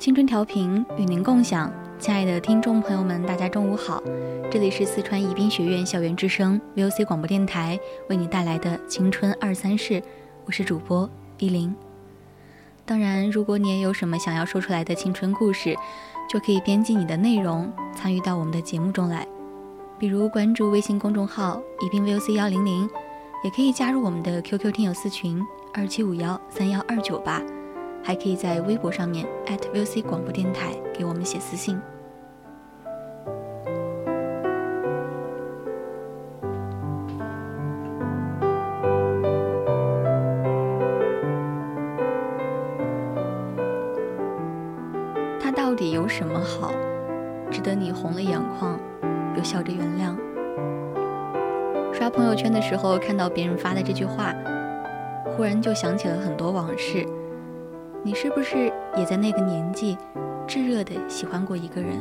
青春调频与您共享，亲爱的听众朋友们，大家中午好，这里是四川宜宾学院校园之声 VOC 广播电台为你带来的青春二三事，我是主播依林。当然，如果你也有什么想要说出来的青春故事，就可以编辑你的内容参与到我们的节目中来，比如关注微信公众号宜宾 VOC 幺零零，也可以加入我们的 QQ 听友四群二七五幺三幺二九八。还可以在微博上面 @VC 广播电台给我们写私信。他到底有什么好，值得你红了眼眶，又笑着原谅？刷朋友圈的时候看到别人发的这句话，忽然就想起了很多往事。你是不是也在那个年纪，炙热的喜欢过一个人？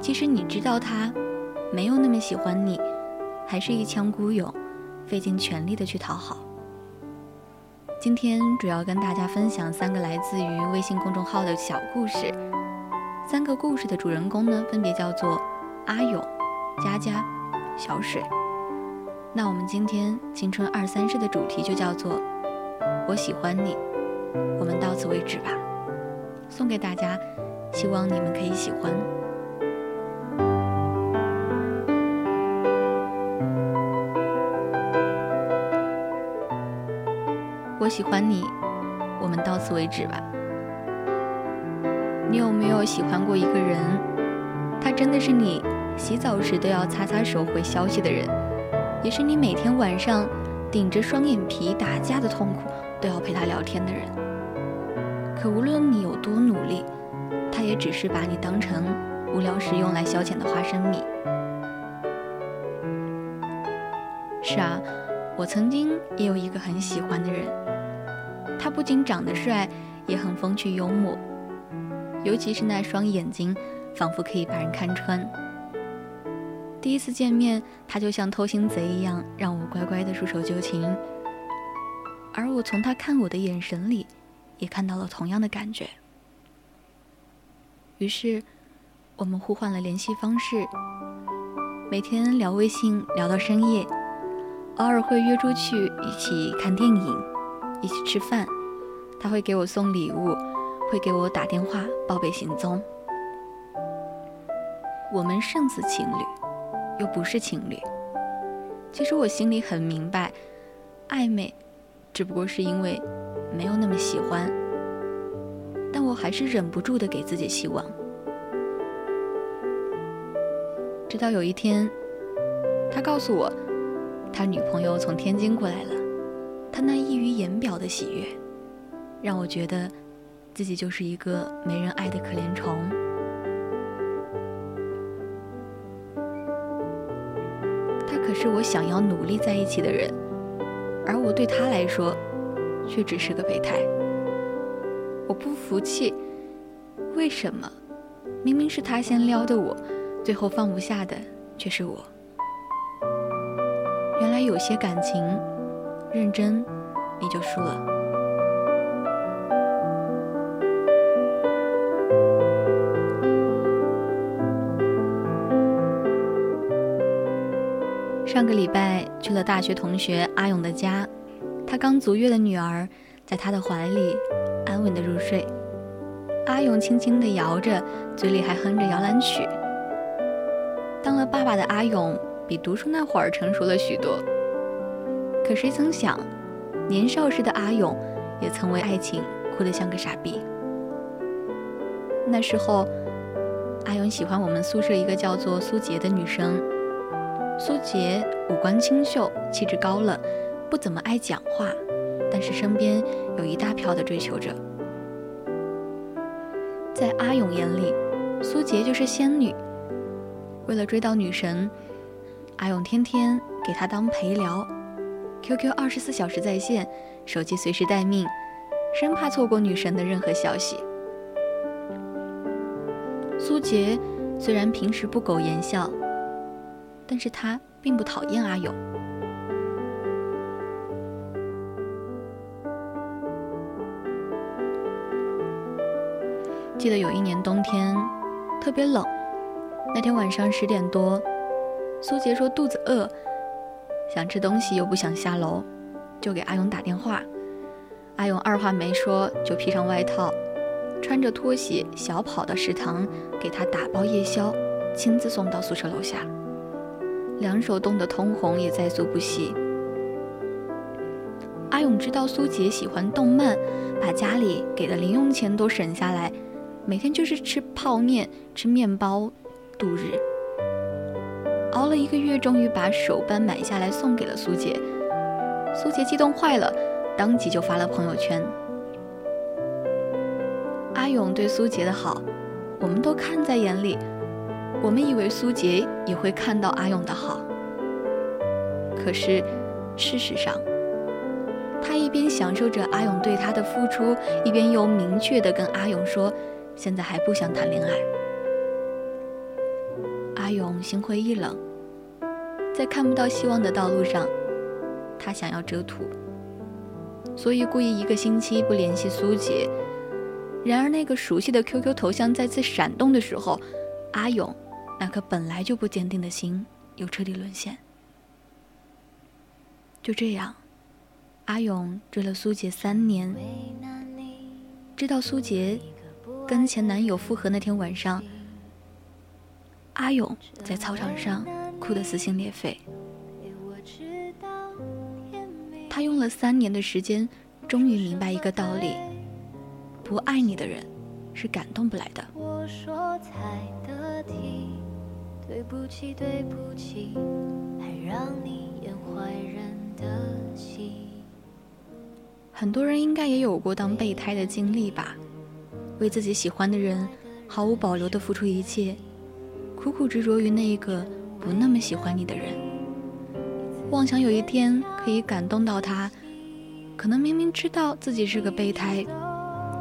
其实你知道他没有那么喜欢你，还是一腔孤勇，费尽全力的去讨好。今天主要跟大家分享三个来自于微信公众号的小故事。三个故事的主人公呢，分别叫做阿勇、佳佳、小水。那我们今天青春二三事的主题就叫做我喜欢你。我们到此为止吧，送给大家，希望你们可以喜欢。我喜欢你，我们到此为止吧。你有没有喜欢过一个人？他真的是你洗澡时都要擦擦手回消息的人，也是你每天晚上顶着双眼皮打架的痛苦都要陪他聊天的人。可无论你有多努力，他也只是把你当成无聊时用来消遣的花生米。是啊，我曾经也有一个很喜欢的人，他不仅长得帅，也很风趣幽默，尤其是那双眼睛，仿佛可以把人看穿。第一次见面，他就像偷心贼一样，让我乖乖的束手就擒，而我从他看我的眼神里。也看到了同样的感觉，于是我们互换了联系方式，每天聊微信聊到深夜，偶尔会约出去一起看电影，一起吃饭。他会给我送礼物，会给我打电话报备行踪。我们胜似情侣，又不是情侣。其实我心里很明白，暧昧只不过是因为。没有那么喜欢，但我还是忍不住的给自己希望。直到有一天，他告诉我，他女朋友从天津过来了，他那溢于言表的喜悦，让我觉得自己就是一个没人爱的可怜虫。他可是我想要努力在一起的人，而我对他来说，却只是个备胎。我不服气，为什么明明是他先撩的我，最后放不下的却是我？原来有些感情，认真你就输了。上个礼拜去了大学同学阿勇的家，他刚足月的女儿在他的怀里安稳的入睡，阿勇轻轻地摇着，嘴里还哼着摇篮曲。当了爸爸的阿勇比读书那会儿成熟了许多，可谁曾想，年少时的阿勇也曾为爱情哭得像个傻逼。那时候，阿勇喜欢我们宿舍一个叫做苏杰的女生。苏杰五官清秀，气质高冷，不怎么爱讲话，但是身边有一大票的追求者。在阿勇眼里，苏杰就是仙女。为了追到女神，阿勇天天给她当陪聊，QQ 二十四小时在线，手机随时待命，生怕错过女神的任何消息。苏杰虽然平时不苟言笑。但是他并不讨厌阿勇。记得有一年冬天特别冷，那天晚上十点多，苏杰说肚子饿，想吃东西又不想下楼，就给阿勇打电话。阿勇二话没说就披上外套，穿着拖鞋小跑到食堂给他打包夜宵，亲自送到宿舍楼下。两手冻得通红，也在所不惜。阿勇知道苏杰喜欢动漫，把家里给的零用钱都省下来，每天就是吃泡面、吃面包度日。熬了一个月，终于把手办买下来送给了苏杰。苏杰激动坏了，当即就发了朋友圈。阿勇对苏杰的好，我们都看在眼里。我们以为苏杰也会看到阿勇的好，可是事实上，他一边享受着阿勇对他的付出，一边又明确的跟阿勇说，现在还不想谈恋爱。阿勇心灰意冷，在看不到希望的道路上，他想要遮土，所以故意一个星期不联系苏杰。然而那个熟悉的 QQ 头像再次闪动的时候，阿勇。那颗本来就不坚定的心又彻底沦陷。就这样，阿勇追了苏杰三年，直到苏杰跟前男友复合那天晚上，阿勇在操场上哭得撕心裂肺。他用了三年的时间，终于明白一个道理：不爱你的人是感动不来的。对不起，对不起，还让你演坏人的戏。很多人应该也有过当备胎的经历吧？为自己喜欢的人毫无保留的付出一切，苦苦执着于那一个不那么喜欢你的人，妄想有一天可以感动到他。可能明明知道自己是个备胎，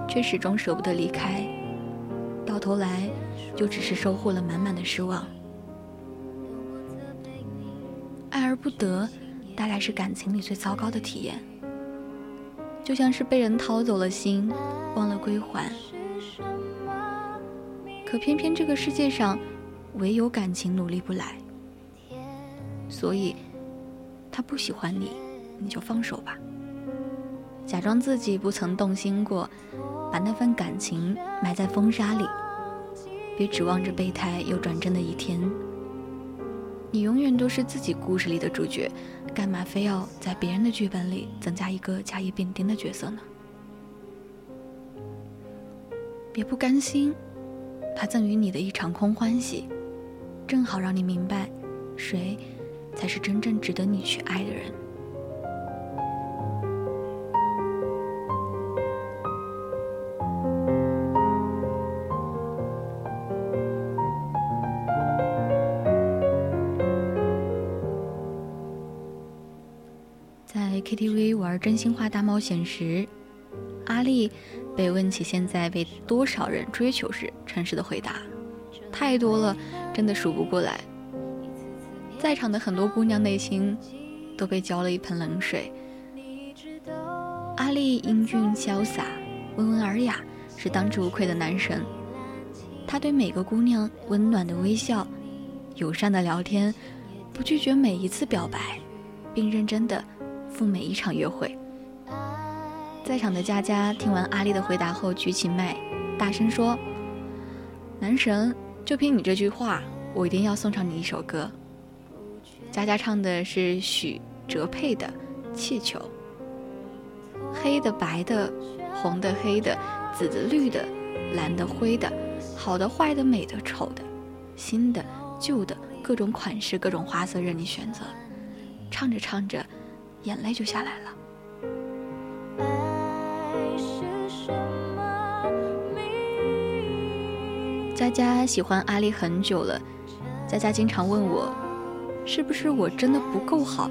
却始终舍不得离开，到头来就只是收获了满满的失望。爱而不得，大概是感情里最糟糕的体验。就像是被人掏走了心，忘了归还。可偏偏这个世界上，唯有感情努力不来。所以，他不喜欢你，你就放手吧。假装自己不曾动心过，把那份感情埋在风沙里，别指望着备胎有转正的一天。你永远都是自己故事里的主角，干嘛非要在别人的剧本里增加一个甲乙丙丁的角色呢？别不甘心，他赠予你的一场空欢喜，正好让你明白，谁才是真正值得你去爱的人。在 KTV 玩真心话大冒险时，阿丽被问起现在被多少人追求时，诚实的回答：“太多了，真的数不过来。”在场的很多姑娘内心都被浇了一盆冷水。阿丽英俊潇洒，温文尔雅，是当之无愧的男神。他对每个姑娘温暖的微笑，友善的聊天，不拒绝每一次表白，并认真的。赴每一场约会，在场的佳佳听完阿丽的回答后，举起麦，大声说：“男神，就凭你这句话，我一定要送上你一首歌。”佳佳唱的是许哲佩的《气球》。黑的、白的、红的、黑的、紫的、绿的、蓝的、灰的，好的、坏的、美的、丑的，新的、旧的，各种款式、各种花色任你选择。唱着唱着。眼泪就下来了。佳佳喜欢阿丽很久了，佳佳经常问我，是不是我真的不够好，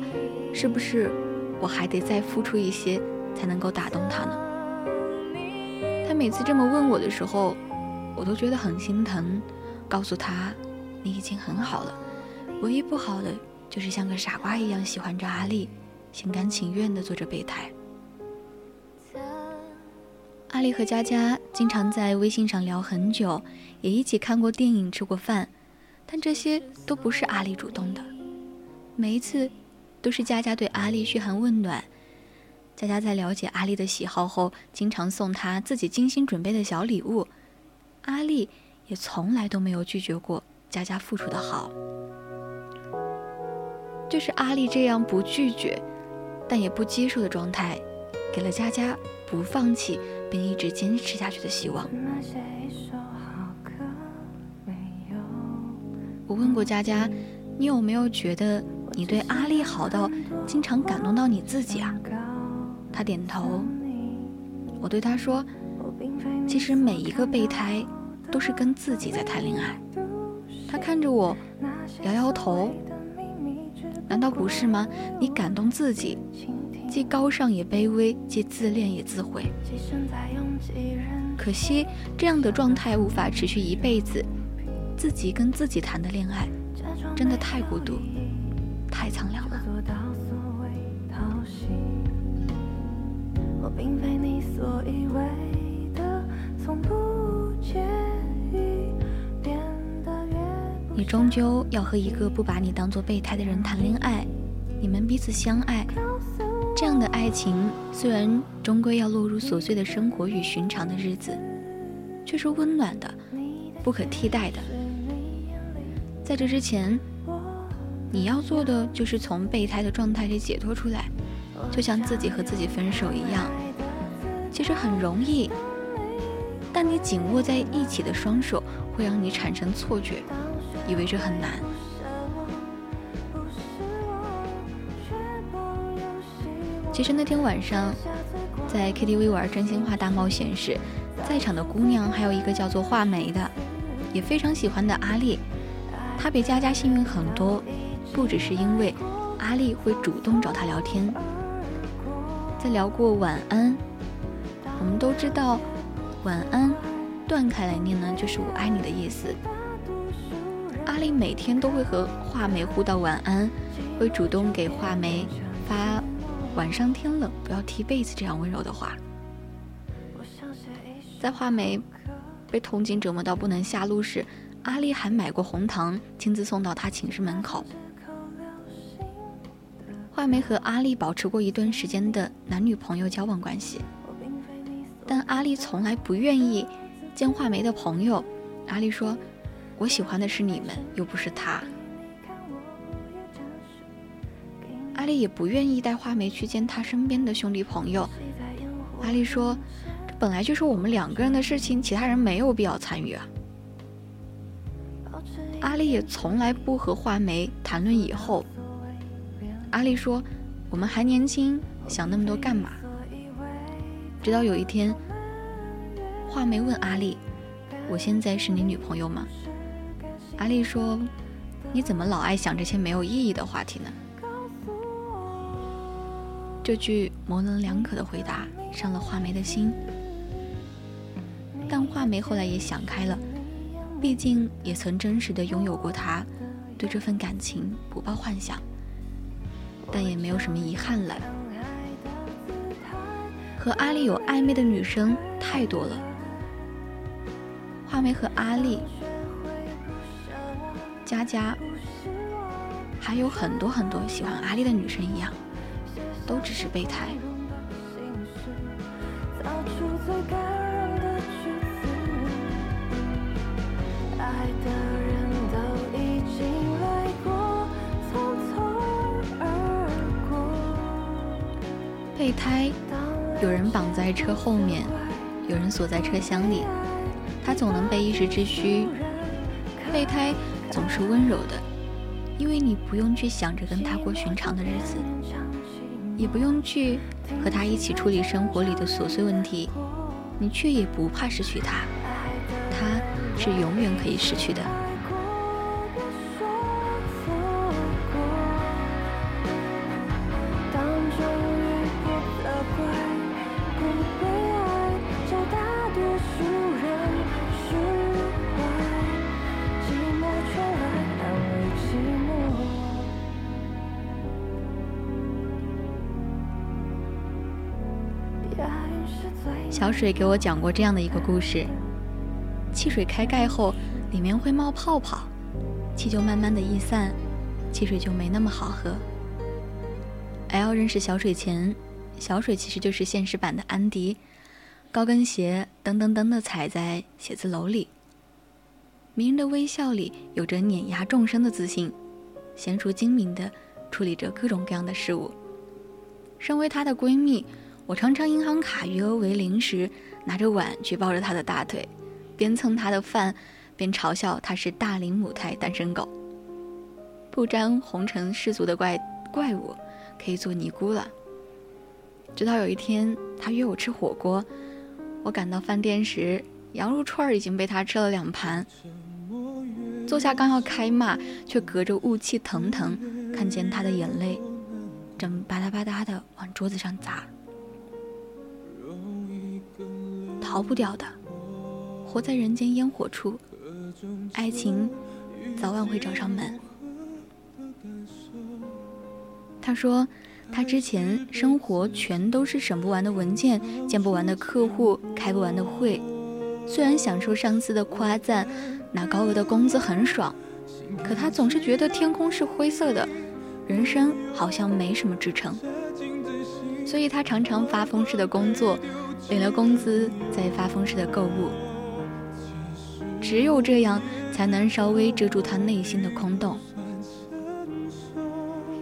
是不是我还得再付出一些才能够打动他呢？他每次这么问我的时候，我都觉得很心疼，告诉他，你已经很好了，唯一不好的就是像个傻瓜一样喜欢着阿丽。心甘情愿地做着备胎。阿丽和佳佳经常在微信上聊很久，也一起看过电影、吃过饭，但这些都不是阿丽主动的。每一次，都是佳佳对阿丽嘘寒问暖。佳佳在了解阿丽的喜好后，经常送她自己精心准备的小礼物。阿丽也从来都没有拒绝过佳佳付出的好。就是阿丽这样不拒绝。但也不接受的状态，给了佳佳不放弃并一直坚持下去的希望。我问过佳佳，你有没有觉得你对阿丽好到经常感动到你自己啊？她点头。我对她说，其实每一个备胎都是跟自己在谈恋爱。她看着我，摇摇头。难道不是吗？你感动自己，既高尚也卑微，既自恋也自毁。可惜这样的状态无法持续一辈子。自己跟自己谈的恋爱，真的太孤独，太苍凉了。你终究要和一个不把你当做备胎的人谈恋爱，你们彼此相爱，这样的爱情虽然终归要落入琐碎的生活与寻常的日子，却是温暖的，不可替代的。在这之前，你要做的就是从备胎的状态里解脱出来，就像自己和自己分手一样，其实很容易，但你紧握在一起的双手会让你产生错觉。以为这很难。其实那天晚上，在 KTV 玩真心话大冒险时，在场的姑娘还有一个叫做画眉的，也非常喜欢的阿丽。她比佳佳幸运很多，不只是因为阿丽会主动找她聊天。在聊过晚安，我们都知道，晚安断开来念呢，就是我爱你的意思。阿丽每天都会和画眉互道晚安，会主动给画眉发“晚上天冷不要踢被子”这样温柔的话。在画眉被痛经折磨到不能下路时，阿丽还买过红糖，亲自送到他寝室门口。画眉和阿丽保持过一段时间的男女朋友交往关系，但阿丽从来不愿意见画眉的朋友。阿丽说。我喜欢的是你们，又不是他。阿丽也不愿意带画眉去见他身边的兄弟朋友。阿丽说：“这本来就是我们两个人的事情，其他人没有必要参与啊。”阿丽也从来不和画眉谈论以后。阿丽说：“我们还年轻，想那么多干嘛？”直到有一天，画眉问阿丽：“我现在是你女朋友吗？”阿丽说：“你怎么老爱想这些没有意义的话题呢？”这句模棱两可的回答伤了画眉的心，但画眉后来也想开了，毕竟也曾真实的拥有过他，对这份感情不抱幻想，但也没有什么遗憾了。和阿丽有暧昧的女生太多了，画眉和阿丽、佳佳，还有很多很多喜欢阿丽的女生一样。都只是备胎。备胎，有人绑在车后面，有人锁在车厢里，他总能被一时之需。备胎总是温柔的，因为你不用去想着跟他过寻常的日子。也不用去和他一起处理生活里的琐碎问题，你却也不怕失去他，他是永远可以失去的。水给我讲过这样的一个故事：汽水开盖后，里面会冒泡泡，气就慢慢的逸散，汽水就没那么好喝。L 认识小水前，小水其实就是现实版的安迪，高跟鞋噔噔噔的踩在写字楼里，迷人的微笑里有着碾压众生的自信，娴熟精明的处理着各种各样的事物。身为她的闺蜜。我常常银行卡余额为零时，拿着碗去抱着他的大腿，边蹭他的饭，边嘲笑他是大龄母胎单身狗，不沾红尘世俗的怪怪物，可以做尼姑了。直到有一天，他约我吃火锅，我赶到饭店时，羊肉串已经被他吃了两盘。坐下刚要开骂，却隔着雾气腾腾，看见他的眼泪正吧嗒吧嗒的往桌子上砸。逃不掉的，活在人间烟火处，爱情早晚会找上门。他说，他之前生活全都是审不完的文件，见不完的客户，开不完的会。虽然享受上司的夸赞，拿高额的工资很爽，可他总是觉得天空是灰色的，人生好像没什么支撑。所以他常常发疯似的工作。领了工资再发疯似的购物，只有这样才能稍微遮住他内心的空洞。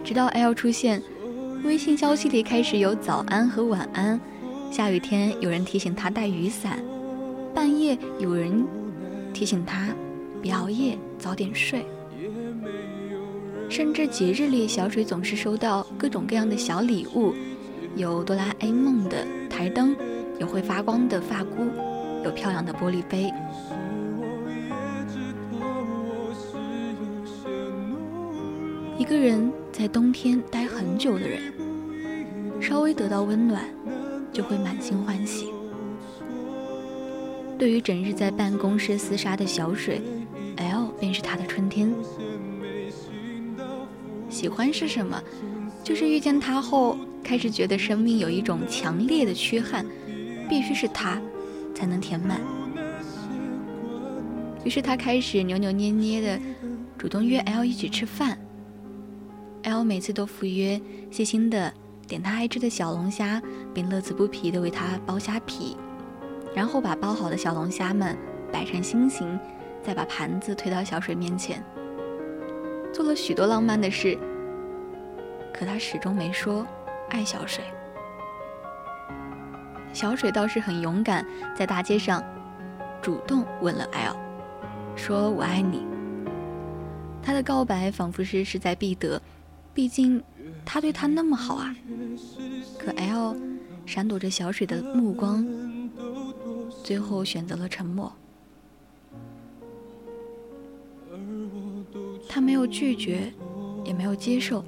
直到 L 出现，微信消息里开始有早安和晚安，下雨天有人提醒他带雨伞，半夜有人提醒他别熬夜早点睡，甚至节日里小水总是收到各种各样的小礼物，有哆啦 A 梦的台灯。有会发光的发箍，有漂亮的玻璃杯。一个人在冬天待很久的人，稍微得到温暖，就会满心欢喜。对于整日在办公室厮杀的小水，L 便是他的春天。喜欢是什么？就是遇见他后，开始觉得生命有一种强烈的缺憾。必须是他，才能填满。于是他开始扭扭捏捏的主动约 L 一起吃饭。L 每次都赴约，细心的点他爱吃的小龙虾，并乐此不疲的为他剥虾皮，然后把剥好的小龙虾们摆成心形，再把盘子推到小水面前，做了许多浪漫的事。可他始终没说爱小水。小水倒是很勇敢，在大街上主动吻了 L，说我爱你。他的告白仿佛是势在必得，毕竟他对他那么好啊。可 L 闪躲着小水的目光，最后选择了沉默。他没有拒绝，也没有接受，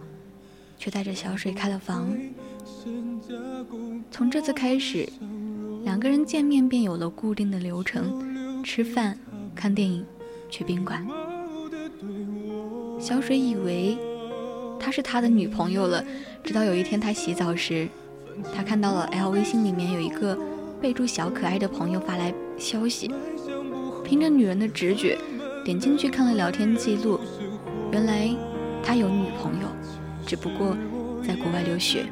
却带着小水开了房。从这次开始，两个人见面便有了固定的流程：吃饭、看电影、去宾馆。小水以为他是他的女朋友了，直到有一天他洗澡时，他看到了 L 微信里面有一个备注“小可爱”的朋友发来消息，凭着女人的直觉，点进去看了聊天记录，原来他有女朋友，只不过在国外留学。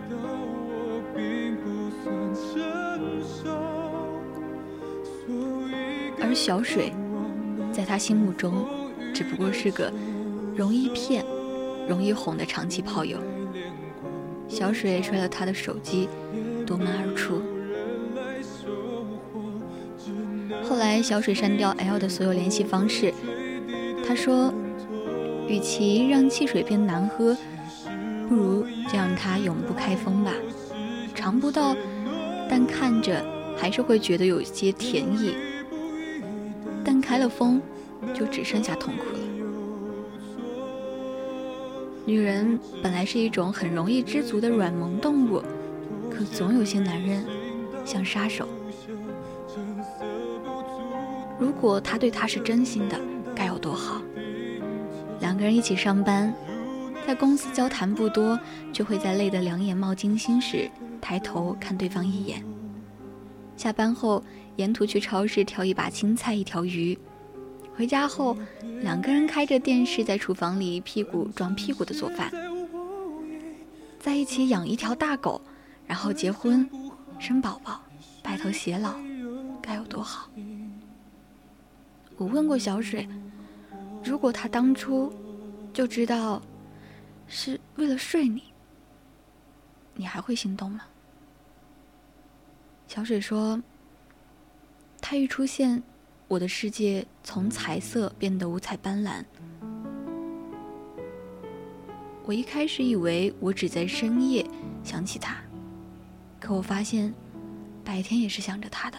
而小水，在他心目中，只不过是个容易骗、容易哄的长期炮友。小水摔了他的手机，夺门而出。后来，小水删掉 L 的所有联系方式。他说：“与其让汽水变难喝，不如就让它永不开封吧。尝不到，但看着还是会觉得有些甜意。”但开了封，就只剩下痛苦了。女人本来是一种很容易知足的软萌动物，可总有些男人像杀手。如果他对她是真心的，该有多好！两个人一起上班，在公司交谈不多，却会在累得两眼冒金星时抬头看对方一眼。下班后。沿途去超市挑一把青菜一条鱼，回家后两个人开着电视在厨房里屁股撞屁股的做饭，在一起养一条大狗，然后结婚生宝宝，白头偕老，该有多好！我问过小水，如果他当初就知道是为了睡你，你还会心动吗？小水说。他一出现，我的世界从彩色变得五彩斑斓。我一开始以为我只在深夜想起他，可我发现，白天也是想着他的。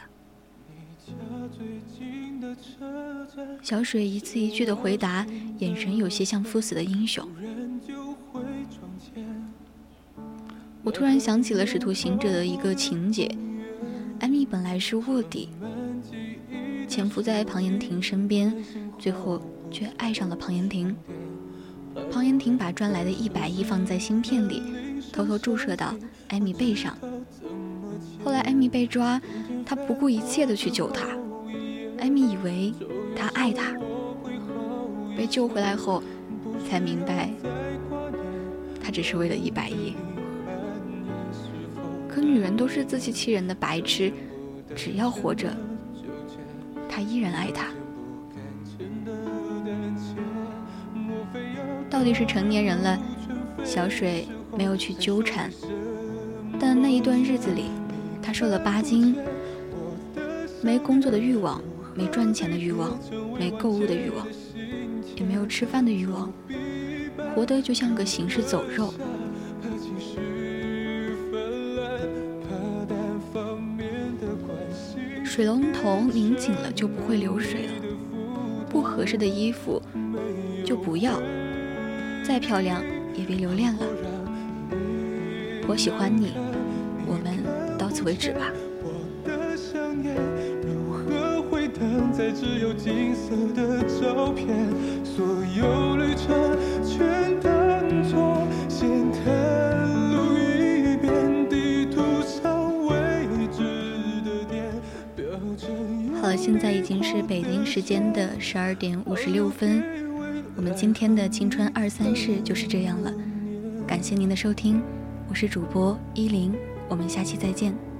小水一字一句的回答，眼神有些像赴死的英雄。突然想起了《使徒行者》的一个情节，艾米本来是卧底。潜伏在庞延廷身边，最后却爱上了庞延廷。庞延廷把赚来的一百亿放在芯片里，偷偷注射到艾米背上。后来艾米被抓，他不顾一切的去救她。艾米以为他爱她，被救回来后才明白，他只是为了一百亿。可女人都是自欺欺人的白痴，只要活着。他依然爱她。到底是成年人了，小水没有去纠缠。但那一段日子里，他瘦了八斤，没工作的欲望，没赚钱的欲望，没购物的欲望，也没有吃饭的欲望，活得就像个行尸走肉。水龙头拧紧了就不会流水了，不合适的衣服就不要，再漂亮也别留恋了。我喜欢你，我们到此为止吧。现在已经是北京时间的十二点五十六分，我们今天的青春二三事就是这样了。感谢您的收听，我是主播依林，我们下期再见。